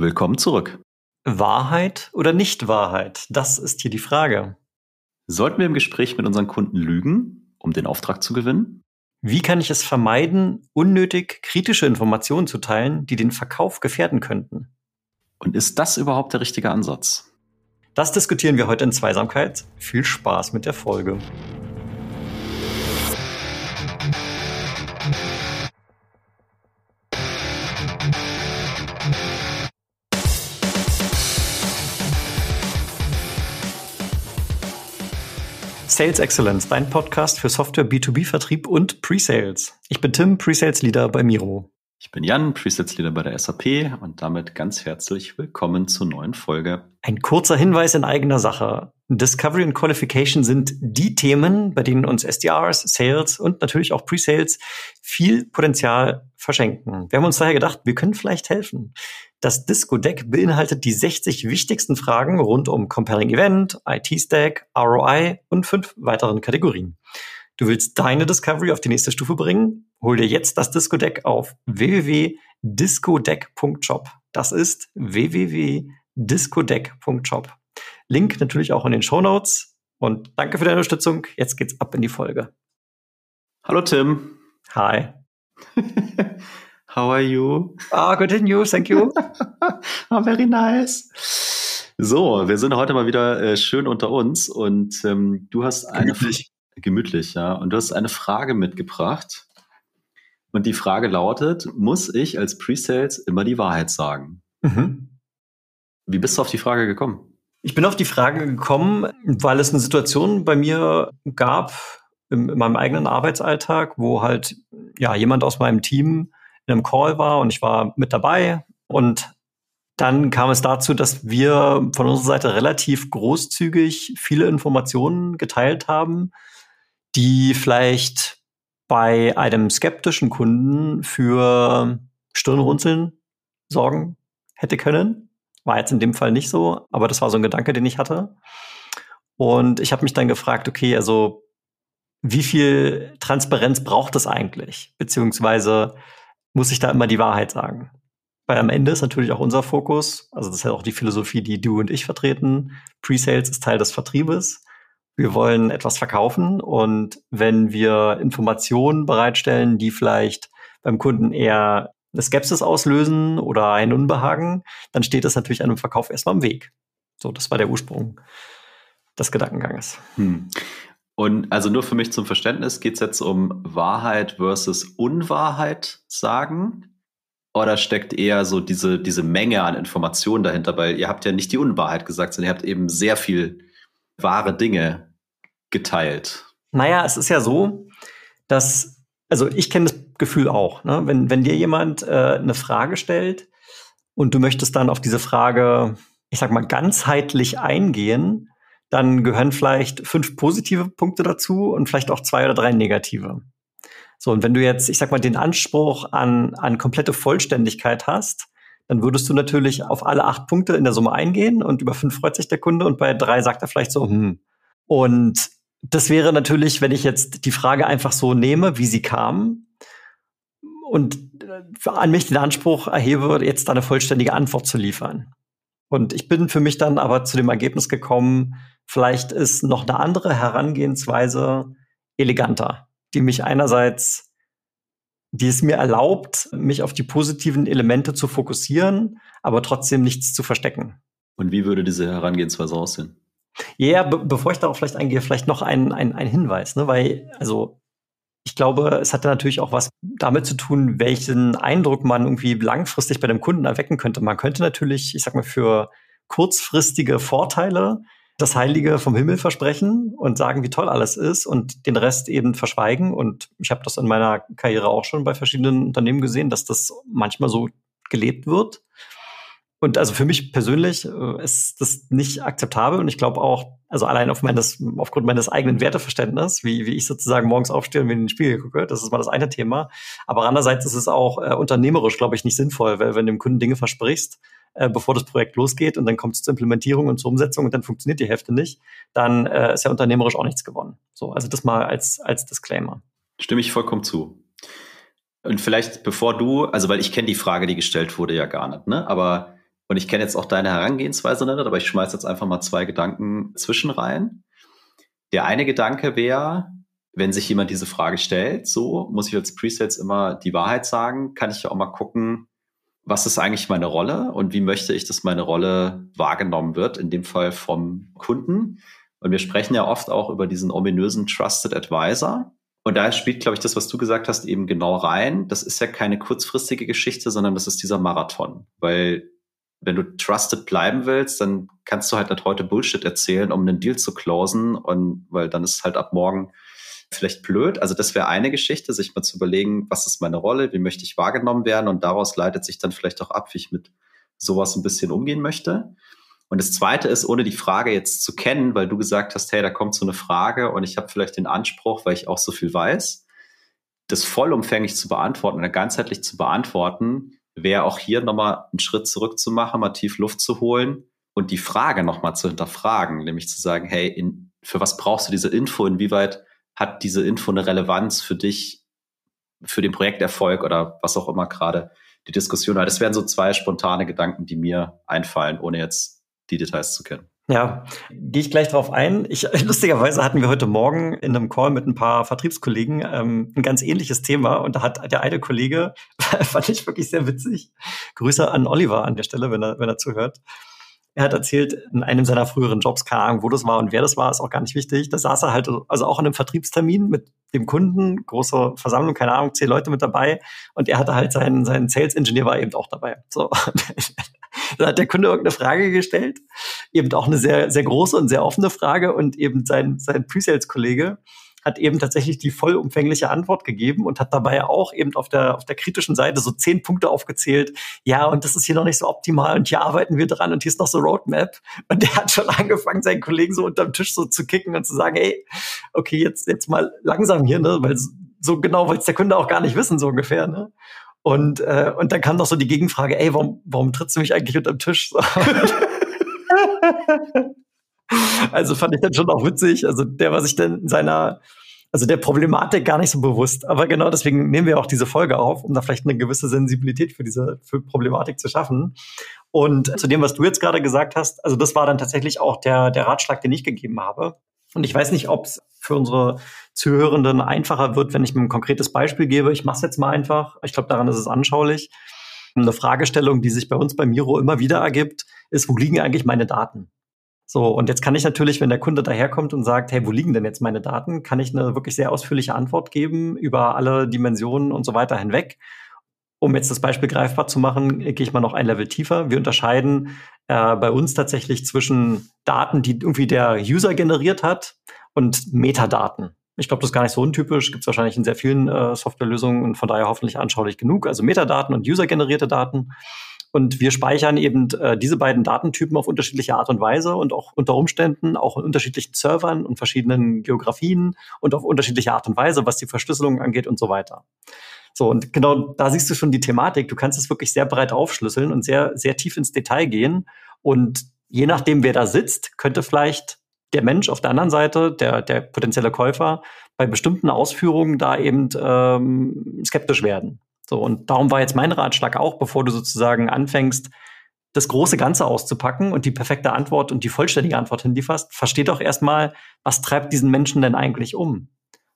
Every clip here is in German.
Willkommen zurück. Wahrheit oder Nicht-Wahrheit? Das ist hier die Frage. Sollten wir im Gespräch mit unseren Kunden lügen, um den Auftrag zu gewinnen? Wie kann ich es vermeiden, unnötig kritische Informationen zu teilen, die den Verkauf gefährden könnten? Und ist das überhaupt der richtige Ansatz? Das diskutieren wir heute in Zweisamkeit. Viel Spaß mit der Folge. Sales Excellence, dein Podcast für Software B2B-Vertrieb und Pre-Sales. Ich bin Tim, Pre-Sales Leader bei Miro. Ich bin Jan, Pre-Sales Leader bei der SAP und damit ganz herzlich willkommen zur neuen Folge. Ein kurzer Hinweis in eigener Sache. Discovery und Qualification sind die Themen, bei denen uns SDRs, Sales und natürlich auch Pre-Sales viel Potenzial verschenken. Wir haben uns daher gedacht, wir können vielleicht helfen. Das Disco-Deck beinhaltet die 60 wichtigsten Fragen rund um Compelling Event, IT-Stack, ROI und fünf weiteren Kategorien. Du willst deine Discovery auf die nächste Stufe bringen? Hol dir jetzt das Disco-Deck auf www.discodeck.shop. Das ist www.discodeck.shop. Link natürlich auch in den Show Notes. Und danke für deine Unterstützung. Jetzt geht's ab in die Folge. Hallo Tim. Hi. How are you? Ah, good in you, thank you. oh, very nice. So, wir sind heute mal wieder äh, schön unter uns und ähm, du hast eine gemütlich. gemütlich, ja, und du hast eine Frage mitgebracht. Und die Frage lautet: Muss ich als Pre-Sales immer die Wahrheit sagen? Mhm. Wie bist du auf die Frage gekommen? Ich bin auf die Frage gekommen, weil es eine Situation bei mir gab in, in meinem eigenen Arbeitsalltag, wo halt ja jemand aus meinem Team in einem Call war und ich war mit dabei und dann kam es dazu, dass wir von unserer Seite relativ großzügig viele Informationen geteilt haben, die vielleicht bei einem skeptischen Kunden für Stirnrunzeln sorgen hätte können. War jetzt in dem Fall nicht so, aber das war so ein Gedanke, den ich hatte. Und ich habe mich dann gefragt, okay, also wie viel Transparenz braucht es eigentlich? Beziehungsweise muss ich da immer die Wahrheit sagen. Weil am Ende ist natürlich auch unser Fokus, also das ist ja auch die Philosophie, die du und ich vertreten. Pre-Sales ist Teil des Vertriebes. Wir wollen etwas verkaufen und wenn wir Informationen bereitstellen, die vielleicht beim Kunden eher eine Skepsis auslösen oder ein Unbehagen, dann steht das natürlich einem Verkauf erstmal im Weg. So, das war der Ursprung des Gedankenganges. Hm. Und also nur für mich zum Verständnis, geht es jetzt um Wahrheit versus Unwahrheit sagen? Oder steckt eher so diese, diese Menge an Informationen dahinter? Weil ihr habt ja nicht die Unwahrheit gesagt, sondern ihr habt eben sehr viel wahre Dinge geteilt. Naja, es ist ja so, dass, also ich kenne das Gefühl auch, ne? wenn, wenn dir jemand äh, eine Frage stellt und du möchtest dann auf diese Frage, ich sag mal, ganzheitlich eingehen, dann gehören vielleicht fünf positive Punkte dazu und vielleicht auch zwei oder drei negative. So, und wenn du jetzt, ich sag mal, den Anspruch an, an komplette Vollständigkeit hast, dann würdest du natürlich auf alle acht Punkte in der Summe eingehen und über fünf freut sich der Kunde und bei drei sagt er vielleicht so, hm. Und das wäre natürlich, wenn ich jetzt die Frage einfach so nehme, wie sie kam und äh, an mich den Anspruch erhebe, jetzt eine vollständige Antwort zu liefern. Und ich bin für mich dann aber zu dem Ergebnis gekommen, vielleicht ist noch eine andere Herangehensweise eleganter, die mich einerseits, die es mir erlaubt, mich auf die positiven Elemente zu fokussieren, aber trotzdem nichts zu verstecken. Und wie würde diese Herangehensweise aussehen? Ja, be bevor ich darauf vielleicht eingehe, vielleicht noch ein, ein, ein Hinweis, ne? weil, also ich glaube, es hatte natürlich auch was damit zu tun, welchen Eindruck man irgendwie langfristig bei dem Kunden erwecken könnte. Man könnte natürlich, ich sag mal, für kurzfristige Vorteile das Heilige vom Himmel versprechen und sagen, wie toll alles ist und den Rest eben verschweigen. Und ich habe das in meiner Karriere auch schon bei verschiedenen Unternehmen gesehen, dass das manchmal so gelebt wird. Und also für mich persönlich äh, ist das nicht akzeptabel und ich glaube auch, also allein auf meines, aufgrund meines eigenen Werteverständnisses, wie, wie ich sozusagen morgens aufstehe und mir in den Spiegel gucke, das ist mal das eine Thema. Aber andererseits ist es auch äh, unternehmerisch, glaube ich, nicht sinnvoll, weil wenn du dem Kunden Dinge versprichst, äh, bevor das Projekt losgeht und dann kommt es zur Implementierung und zur Umsetzung und dann funktioniert die Hälfte nicht, dann äh, ist ja unternehmerisch auch nichts gewonnen. So, also das mal als, als Disclaimer. Stimme ich vollkommen zu. Und vielleicht bevor du, also weil ich kenne die Frage, die gestellt wurde, ja gar nicht, ne? Aber Und ich kenne jetzt auch deine Herangehensweise nicht, aber ich schmeiße jetzt einfach mal zwei Gedanken zwischen rein. Der eine Gedanke wäre, wenn sich jemand diese Frage stellt, so muss ich als Presets immer die Wahrheit sagen, kann ich ja auch mal gucken, was ist eigentlich meine Rolle und wie möchte ich, dass meine Rolle wahrgenommen wird, in dem Fall vom Kunden. Und wir sprechen ja oft auch über diesen ominösen Trusted Advisor. Und da spielt, glaube ich, das, was du gesagt hast, eben genau rein. Das ist ja keine kurzfristige Geschichte, sondern das ist dieser Marathon. Weil wenn du trusted bleiben willst, dann kannst du halt nicht heute Bullshit erzählen, um einen Deal zu closen. Und weil dann ist halt ab morgen vielleicht blöd. Also das wäre eine Geschichte, sich mal zu überlegen, was ist meine Rolle, wie möchte ich wahrgenommen werden und daraus leitet sich dann vielleicht auch ab, wie ich mit sowas ein bisschen umgehen möchte. Und das Zweite ist, ohne die Frage jetzt zu kennen, weil du gesagt hast, hey, da kommt so eine Frage und ich habe vielleicht den Anspruch, weil ich auch so viel weiß, das vollumfänglich zu beantworten oder ganzheitlich zu beantworten, wäre auch hier nochmal einen Schritt zurück zu machen, mal tief Luft zu holen und die Frage nochmal zu hinterfragen, nämlich zu sagen, hey, in, für was brauchst du diese Info? Inwieweit hat diese Info eine Relevanz für dich, für den Projekterfolg oder was auch immer gerade die Diskussion hat. Das wären so zwei spontane Gedanken, die mir einfallen, ohne jetzt die Details zu kennen. Ja, gehe ich gleich drauf ein. Ich, lustigerweise hatten wir heute Morgen in einem Call mit ein paar Vertriebskollegen ähm, ein ganz ähnliches Thema und da hat der eine Kollege, fand ich wirklich sehr witzig, Grüße an Oliver an der Stelle, wenn er, wenn er zuhört, er hat erzählt, in einem seiner früheren Jobs, keine Ahnung, wo das war und wer das war, ist auch gar nicht wichtig. Da saß er halt, also auch an einem Vertriebstermin mit dem Kunden, große Versammlung, keine Ahnung, zehn Leute mit dabei. Und er hatte halt seinen, seinen Sales Engineer war eben auch dabei. So. Dann hat der Kunde irgendeine Frage gestellt, eben auch eine sehr, sehr große und sehr offene Frage und eben sein, sein Pre-Sales-Kollege hat eben tatsächlich die vollumfängliche Antwort gegeben und hat dabei auch eben auf der, auf der kritischen Seite so zehn Punkte aufgezählt. Ja, und das ist hier noch nicht so optimal und hier arbeiten wir dran und hier ist noch so Roadmap. Und der hat schon angefangen, seinen Kollegen so unterm Tisch so zu kicken und zu sagen, hey, okay, jetzt, jetzt mal langsam hier, ne, weil so genau wollte es der Kunde auch gar nicht wissen, so ungefähr, ne. Und, äh, und dann kam noch so die Gegenfrage, ey, warum, warum trittst du mich eigentlich unterm Tisch? Also fand ich dann schon auch witzig. Also der war sich dann in seiner, also der Problematik gar nicht so bewusst. Aber genau deswegen nehmen wir auch diese Folge auf, um da vielleicht eine gewisse Sensibilität für diese für Problematik zu schaffen. Und zu dem, was du jetzt gerade gesagt hast, also das war dann tatsächlich auch der, der Ratschlag, den ich gegeben habe. Und ich weiß nicht, ob es für unsere Zuhörenden einfacher wird, wenn ich mir ein konkretes Beispiel gebe. Ich mache es jetzt mal einfach. Ich glaube, daran ist es anschaulich. Eine Fragestellung, die sich bei uns bei Miro immer wieder ergibt, ist, wo liegen eigentlich meine Daten? So, und jetzt kann ich natürlich, wenn der Kunde daherkommt und sagt, hey, wo liegen denn jetzt meine Daten, kann ich eine wirklich sehr ausführliche Antwort geben über alle Dimensionen und so weiter hinweg. Um jetzt das Beispiel greifbar zu machen, gehe ich mal noch ein Level tiefer. Wir unterscheiden äh, bei uns tatsächlich zwischen Daten, die irgendwie der User generiert hat und Metadaten. Ich glaube, das ist gar nicht so untypisch. Gibt es wahrscheinlich in sehr vielen äh, Softwarelösungen und von daher hoffentlich anschaulich genug. Also Metadaten und usergenerierte Daten. Und wir speichern eben äh, diese beiden Datentypen auf unterschiedliche Art und Weise und auch unter Umständen auch in unterschiedlichen Servern und verschiedenen Geografien und auf unterschiedliche Art und Weise, was die Verschlüsselung angeht und so weiter. So, und genau da siehst du schon die Thematik. Du kannst es wirklich sehr breit aufschlüsseln und sehr, sehr tief ins Detail gehen. Und je nachdem, wer da sitzt, könnte vielleicht der Mensch auf der anderen Seite, der, der potenzielle Käufer, bei bestimmten Ausführungen da eben ähm, skeptisch werden. So, und darum war jetzt mein Ratschlag auch, bevor du sozusagen anfängst, das große Ganze auszupacken und die perfekte Antwort und die vollständige Antwort hinlieferst, versteh doch erstmal, was treibt diesen Menschen denn eigentlich um?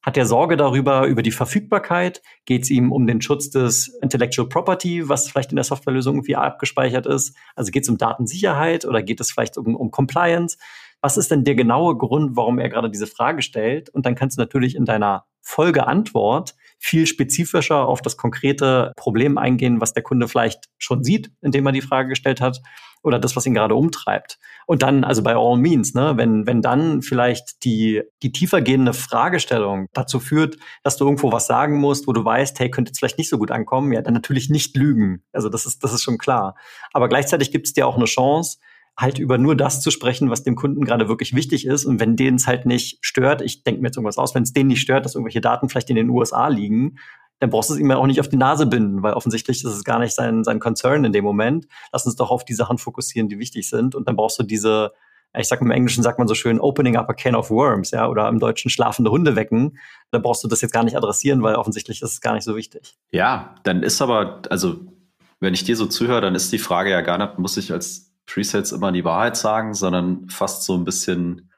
Hat er Sorge darüber, über die Verfügbarkeit? Geht es ihm um den Schutz des Intellectual Property, was vielleicht in der Softwarelösung irgendwie abgespeichert ist? Also geht es um Datensicherheit oder geht es vielleicht um, um Compliance? Was ist denn der genaue Grund, warum er gerade diese Frage stellt? Und dann kannst du natürlich in deiner Folgeantwort viel spezifischer auf das konkrete Problem eingehen, was der Kunde vielleicht schon sieht, indem er die Frage gestellt hat, oder das, was ihn gerade umtreibt. Und dann, also bei all means, ne, wenn, wenn dann vielleicht die, die tiefergehende Fragestellung dazu führt, dass du irgendwo was sagen musst, wo du weißt, hey, könnte jetzt vielleicht nicht so gut ankommen, ja, dann natürlich nicht lügen. Also das ist, das ist schon klar. Aber gleichzeitig gibt es dir auch eine Chance, halt über nur das zu sprechen, was dem Kunden gerade wirklich wichtig ist. Und wenn denen es halt nicht stört, ich denke mir jetzt irgendwas aus, wenn es denen nicht stört, dass irgendwelche Daten vielleicht in den USA liegen, dann brauchst du es ihm ja auch nicht auf die Nase binden, weil offensichtlich ist es gar nicht sein, sein Concern in dem Moment. Lass uns doch auf die Sachen fokussieren, die wichtig sind. Und dann brauchst du diese, ich sag im Englischen sagt man so schön, opening up a can of worms, ja, oder im Deutschen schlafende Hunde wecken. Da brauchst du das jetzt gar nicht adressieren, weil offensichtlich ist es gar nicht so wichtig. Ja, dann ist aber, also wenn ich dir so zuhöre, dann ist die Frage ja gar nicht, muss ich als Presets immer die Wahrheit sagen, sondern fast so ein bisschen,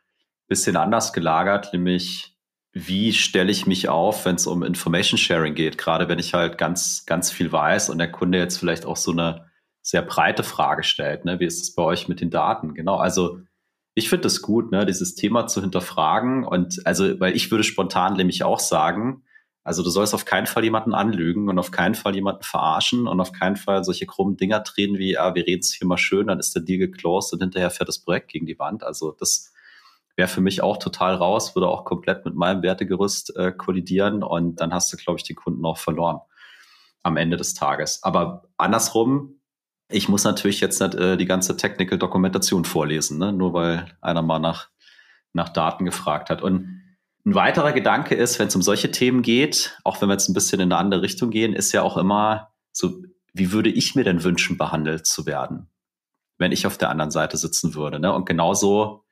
bisschen anders gelagert, nämlich wie stelle ich mich auf, wenn es um Information Sharing geht, gerade wenn ich halt ganz, ganz viel weiß und der Kunde jetzt vielleicht auch so eine sehr breite Frage stellt. Ne? Wie ist es bei euch mit den Daten? Genau, also ich finde es gut, ne, dieses Thema zu hinterfragen. Und also, weil ich würde spontan nämlich auch sagen, also du sollst auf keinen Fall jemanden anlügen und auf keinen Fall jemanden verarschen und auf keinen Fall solche krummen Dinger drehen wie, ah, wir reden es hier mal schön, dann ist der Deal geclosed und hinterher fährt das Projekt gegen die Wand. Also das wäre für mich auch total raus, würde auch komplett mit meinem Wertegerüst äh, kollidieren und dann hast du, glaube ich, die Kunden auch verloren am Ende des Tages. Aber andersrum, ich muss natürlich jetzt nicht äh, die ganze Technical Dokumentation vorlesen, ne? nur weil einer mal nach, nach Daten gefragt hat. Und ein weiterer Gedanke ist, wenn es um solche Themen geht, auch wenn wir jetzt ein bisschen in eine andere Richtung gehen, ist ja auch immer so, wie würde ich mir denn wünschen, behandelt zu werden, wenn ich auf der anderen Seite sitzen würde. Ne? Und genauso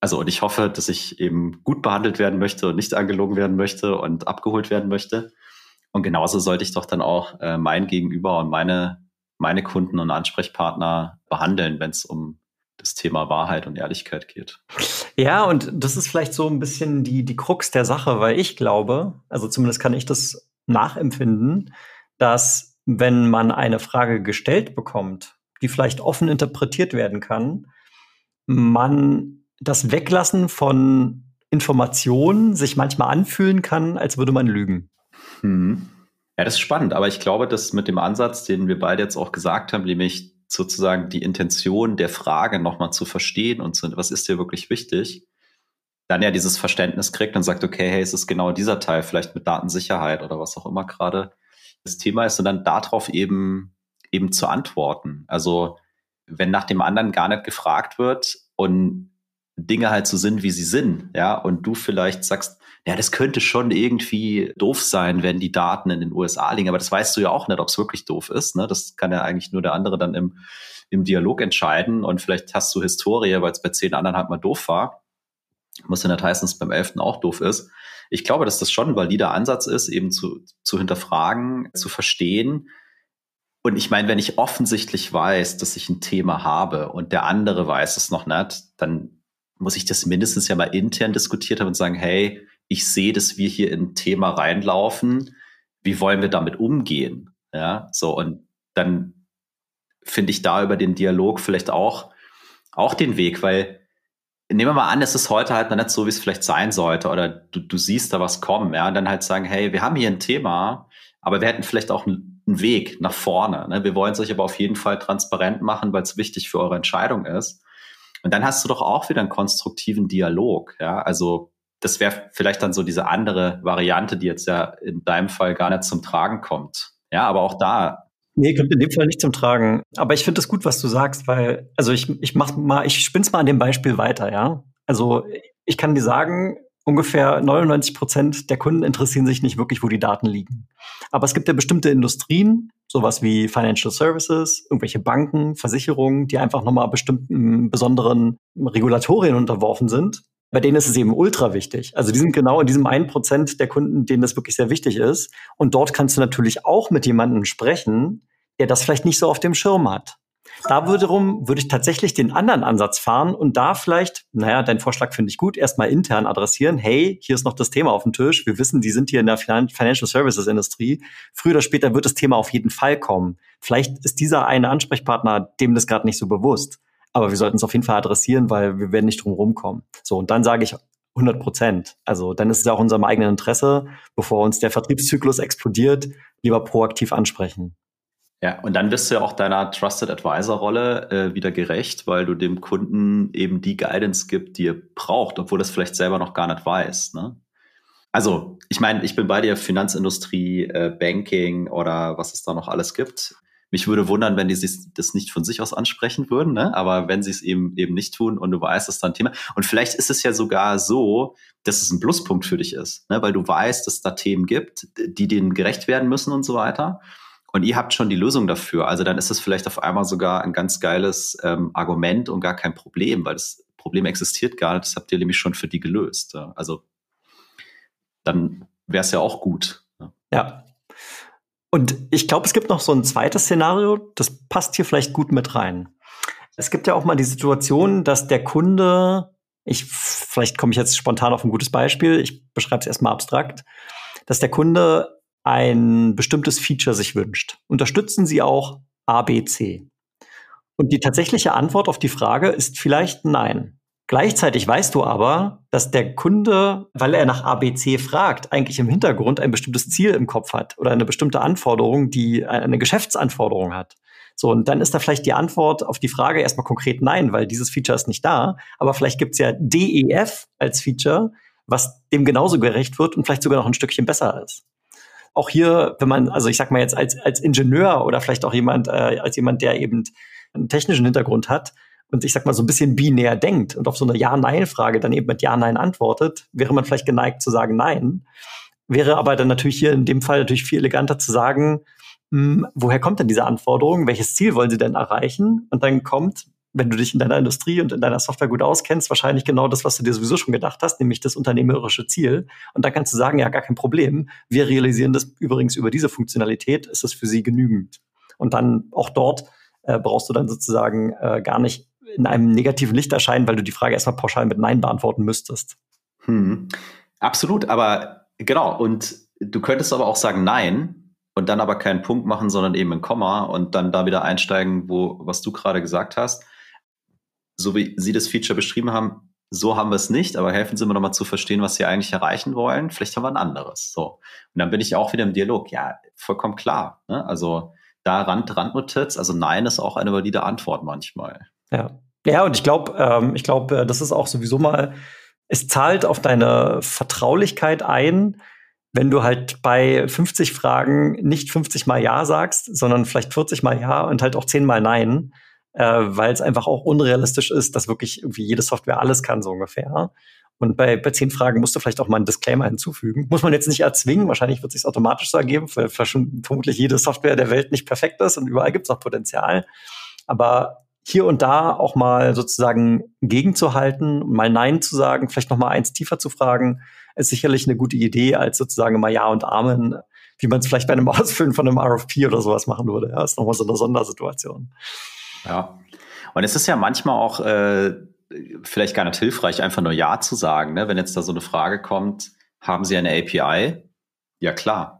also und ich hoffe, dass ich eben gut behandelt werden möchte und nicht angelogen werden möchte und abgeholt werden möchte. Und genauso sollte ich doch dann auch äh, mein Gegenüber und meine, meine Kunden und Ansprechpartner behandeln, wenn es um das Thema Wahrheit und Ehrlichkeit geht. Ja, und das ist vielleicht so ein bisschen die, die Krux der Sache, weil ich glaube, also zumindest kann ich das nachempfinden, dass wenn man eine Frage gestellt bekommt, die vielleicht offen interpretiert werden kann, man das Weglassen von Informationen sich manchmal anfühlen kann, als würde man lügen. Hm. Ja, das ist spannend, aber ich glaube, dass mit dem Ansatz, den wir beide jetzt auch gesagt haben, nämlich sozusagen die Intention der Frage nochmal zu verstehen und zu, was ist dir wirklich wichtig, dann ja dieses Verständnis kriegt und sagt, okay, hey, es ist genau dieser Teil, vielleicht mit Datensicherheit oder was auch immer gerade das Thema ist, und dann darauf eben, eben zu antworten. Also, wenn nach dem anderen gar nicht gefragt wird und Dinge halt so sind, wie sie sind, ja, und du vielleicht sagst, ja, das könnte schon irgendwie doof sein, wenn die Daten in den USA liegen, aber das weißt du ja auch nicht, ob es wirklich doof ist, ne? Das kann ja eigentlich nur der andere dann im, im Dialog entscheiden und vielleicht hast du Historie, weil es bei zehn anderen halt mal doof war. Muss ja nicht heißen, dass es beim elften auch doof ist. Ich glaube, dass das schon ein valider Ansatz ist, eben zu, zu hinterfragen, zu verstehen, und ich meine, wenn ich offensichtlich weiß, dass ich ein Thema habe und der andere weiß es noch nicht, dann muss ich das mindestens ja mal intern diskutiert haben und sagen, hey, ich sehe, dass wir hier in ein Thema reinlaufen. Wie wollen wir damit umgehen? Ja, so und dann finde ich da über den Dialog vielleicht auch, auch den Weg, weil nehmen wir mal an, es ist heute halt noch nicht so, wie es vielleicht sein sollte oder du, du siehst da was kommen, ja, und dann halt sagen, hey, wir haben hier ein Thema, aber wir hätten vielleicht auch einen, Weg nach vorne. Ne? Wir wollen es euch aber auf jeden Fall transparent machen, weil es wichtig für eure Entscheidung ist. Und dann hast du doch auch wieder einen konstruktiven Dialog. Ja, also das wäre vielleicht dann so diese andere Variante, die jetzt ja in deinem Fall gar nicht zum Tragen kommt. Ja, aber auch da. Nee, kommt in dem Fall nicht zum Tragen. Aber ich finde es gut, was du sagst, weil, also ich, ich mach mal, ich spinn's mal an dem Beispiel weiter, ja. Also ich kann dir sagen, ungefähr 99 Prozent der Kunden interessieren sich nicht wirklich, wo die Daten liegen. Aber es gibt ja bestimmte Industrien, sowas wie Financial Services, irgendwelche Banken, Versicherungen, die einfach nochmal bestimmten besonderen Regulatorien unterworfen sind. Bei denen ist es eben ultra wichtig. Also die sind genau in diesem einen Prozent der Kunden, denen das wirklich sehr wichtig ist. Und dort kannst du natürlich auch mit jemandem sprechen, der das vielleicht nicht so auf dem Schirm hat. Da wiederum würde ich tatsächlich den anderen Ansatz fahren und da vielleicht, naja, dein Vorschlag finde ich gut, erstmal intern adressieren. Hey, hier ist noch das Thema auf dem Tisch. Wir wissen, die sind hier in der Financial Services Industrie. Früher oder später wird das Thema auf jeden Fall kommen. Vielleicht ist dieser eine Ansprechpartner dem das gerade nicht so bewusst. Aber wir sollten es auf jeden Fall adressieren, weil wir werden nicht drum rumkommen. So, und dann sage ich 100 Prozent. Also dann ist es auch unserem eigenen Interesse, bevor uns der Vertriebszyklus explodiert, lieber proaktiv ansprechen. Ja, und dann bist du ja auch deiner Trusted Advisor Rolle äh, wieder gerecht, weil du dem Kunden eben die Guidance gibt, die er braucht, obwohl das vielleicht selber noch gar nicht weiß. Ne? Also, ich meine, ich bin bei dir Finanzindustrie, äh, Banking oder was es da noch alles gibt. Mich würde wundern, wenn die sich das nicht von sich aus ansprechen würden, ne? aber wenn sie es eben eben nicht tun und du weißt, das ist da ein Thema. Und vielleicht ist es ja sogar so, dass es ein Pluspunkt für dich ist, ne? weil du weißt, dass es da Themen gibt, die denen gerecht werden müssen und so weiter und ihr habt schon die Lösung dafür. Also dann ist es vielleicht auf einmal sogar ein ganz geiles ähm, Argument und gar kein Problem, weil das Problem existiert gar nicht. Das habt ihr nämlich schon für die gelöst. Also dann wäre es ja auch gut. Ja. Und ich glaube, es gibt noch so ein zweites Szenario, das passt hier vielleicht gut mit rein. Es gibt ja auch mal die Situation, dass der Kunde, ich, vielleicht komme ich jetzt spontan auf ein gutes Beispiel, ich beschreibe es erstmal abstrakt, dass der Kunde ein bestimmtes Feature sich wünscht. Unterstützen Sie auch ABC? Und die tatsächliche Antwort auf die Frage ist vielleicht nein. Gleichzeitig weißt du aber, dass der Kunde, weil er nach ABC fragt, eigentlich im Hintergrund ein bestimmtes Ziel im Kopf hat oder eine bestimmte Anforderung, die eine Geschäftsanforderung hat. So, und dann ist da vielleicht die Antwort auf die Frage erstmal konkret nein, weil dieses Feature ist nicht da. Aber vielleicht gibt's ja DEF als Feature, was dem genauso gerecht wird und vielleicht sogar noch ein Stückchen besser ist. Auch hier, wenn man, also ich sag mal jetzt als, als Ingenieur oder vielleicht auch jemand, äh, als jemand, der eben einen technischen Hintergrund hat, und ich sag mal so ein bisschen binär denkt und auf so eine Ja-Nein-Frage dann eben mit Ja-Nein antwortet, wäre man vielleicht geneigt zu sagen Nein. Wäre aber dann natürlich hier in dem Fall natürlich viel eleganter zu sagen, mh, hm, woher kommt denn diese Anforderung? Welches Ziel wollen Sie denn erreichen? Und dann kommt, wenn du dich in deiner Industrie und in deiner Software gut auskennst, wahrscheinlich genau das, was du dir sowieso schon gedacht hast, nämlich das unternehmerische Ziel. Und dann kannst du sagen, ja, gar kein Problem. Wir realisieren das übrigens über diese Funktionalität. Ist das für Sie genügend? Und dann auch dort äh, brauchst du dann sozusagen äh, gar nicht in einem negativen Licht erscheinen, weil du die Frage erstmal pauschal mit Nein beantworten müsstest. Hm. Absolut, aber genau. Und du könntest aber auch sagen Nein und dann aber keinen Punkt machen, sondern eben ein Komma und dann da wieder einsteigen, wo, was du gerade gesagt hast. So wie Sie das Feature beschrieben haben, so haben wir es nicht, aber helfen Sie mir nochmal zu verstehen, was Sie eigentlich erreichen wollen. Vielleicht haben wir ein anderes. So. Und dann bin ich auch wieder im Dialog. Ja, vollkommen klar. Ne? Also da Rand, Randnotiz, also Nein ist auch eine valide Antwort manchmal. Ja. Ja, und ich glaube, ähm, ich glaube, äh, das ist auch sowieso mal, es zahlt auf deine Vertraulichkeit ein, wenn du halt bei 50 Fragen nicht 50 mal Ja sagst, sondern vielleicht 40 mal Ja und halt auch 10 mal Nein, äh, weil es einfach auch unrealistisch ist, dass wirklich irgendwie jede Software alles kann, so ungefähr. Und bei, bei zehn Fragen musst du vielleicht auch mal einen Disclaimer hinzufügen. Muss man jetzt nicht erzwingen, wahrscheinlich wird es sich automatisch so ergeben, weil, schon vermutlich jede Software der Welt nicht perfekt ist und überall gibt es auch Potenzial. Aber hier und da auch mal sozusagen gegenzuhalten, mal Nein zu sagen, vielleicht noch mal eins tiefer zu fragen, ist sicherlich eine gute Idee, als sozusagen mal Ja und Amen, wie man es vielleicht bei einem Ausfüllen von einem RFP oder sowas machen würde. Ja, ist nochmal so eine Sondersituation. Ja. Und es ist ja manchmal auch äh, vielleicht gar nicht hilfreich, einfach nur Ja zu sagen. Ne? Wenn jetzt da so eine Frage kommt, haben Sie eine API? Ja, klar.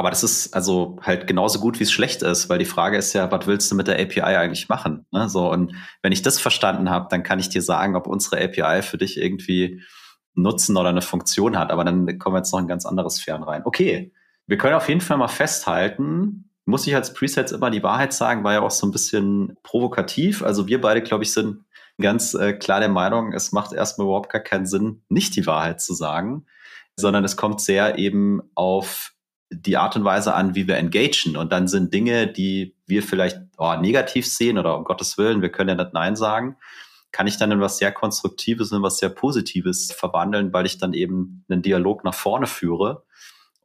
Aber das ist also halt genauso gut, wie es schlecht ist, weil die Frage ist ja, was willst du mit der API eigentlich machen? Ne? So, und wenn ich das verstanden habe, dann kann ich dir sagen, ob unsere API für dich irgendwie Nutzen oder eine Funktion hat. Aber dann kommen wir jetzt noch ein ganz anderes Sphären rein. Okay, wir können auf jeden Fall mal festhalten, muss ich als Presets immer die Wahrheit sagen, war ja auch so ein bisschen provokativ. Also wir beide, glaube ich, sind ganz äh, klar der Meinung, es macht erstmal überhaupt gar keinen Sinn, nicht die Wahrheit zu sagen, sondern es kommt sehr eben auf die Art und Weise an, wie wir engagen. Und dann sind Dinge, die wir vielleicht oh, negativ sehen oder um Gottes Willen, wir können ja nicht Nein sagen, kann ich dann in was sehr Konstruktives und was sehr Positives verwandeln, weil ich dann eben einen Dialog nach vorne führe.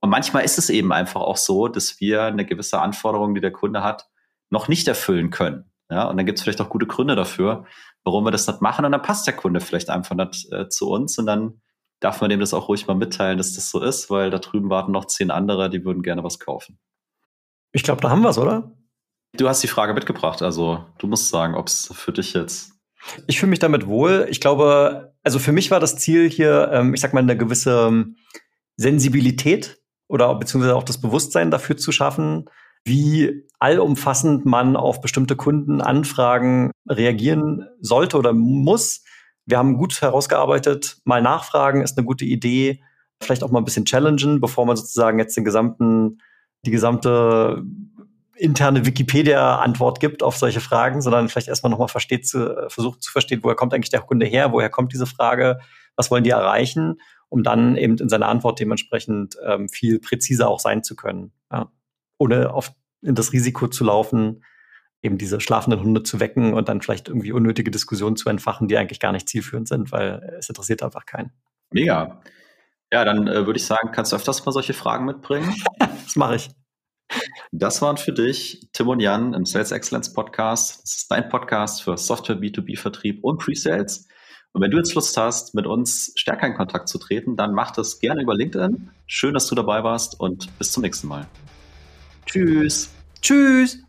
Und manchmal ist es eben einfach auch so, dass wir eine gewisse Anforderung, die der Kunde hat, noch nicht erfüllen können. Ja, und dann gibt es vielleicht auch gute Gründe dafür, warum wir das nicht machen. Und dann passt der Kunde vielleicht einfach nicht äh, zu uns. Und dann darf man dem das auch ruhig mal mitteilen, dass das so ist, weil da drüben warten noch zehn andere, die würden gerne was kaufen. Ich glaube, da haben wir es, oder? Du hast die Frage mitgebracht, also du musst sagen, ob es für dich jetzt. Ich fühle mich damit wohl. Ich glaube, also für mich war das Ziel hier, ähm, ich sag mal, eine gewisse ähm, Sensibilität oder beziehungsweise auch das Bewusstsein dafür zu schaffen, wie allumfassend man auf bestimmte Kundenanfragen reagieren sollte oder muss, wir haben gut herausgearbeitet, mal nachfragen ist eine gute Idee, vielleicht auch mal ein bisschen challengen, bevor man sozusagen jetzt den gesamten, die gesamte interne Wikipedia-Antwort gibt auf solche Fragen, sondern vielleicht erstmal nochmal versteht zu, versucht zu verstehen, woher kommt eigentlich der Kunde her, woher kommt diese Frage, was wollen die erreichen, um dann eben in seiner Antwort dementsprechend ähm, viel präziser auch sein zu können. Ja. Ohne auf, in das Risiko zu laufen, eben diese schlafenden Hunde zu wecken und dann vielleicht irgendwie unnötige Diskussionen zu entfachen, die eigentlich gar nicht zielführend sind, weil es interessiert einfach keinen. Mega. Ja, dann äh, würde ich sagen, kannst du öfters mal solche Fragen mitbringen? das mache ich. Das waren für dich Tim und Jan im Sales Excellence Podcast. Das ist dein Podcast für Software B2B-Vertrieb und Pre-Sales. Und wenn du jetzt Lust hast, mit uns stärker in Kontakt zu treten, dann mach das gerne über LinkedIn. Schön, dass du dabei warst und bis zum nächsten Mal. Tschüss. Tschüss.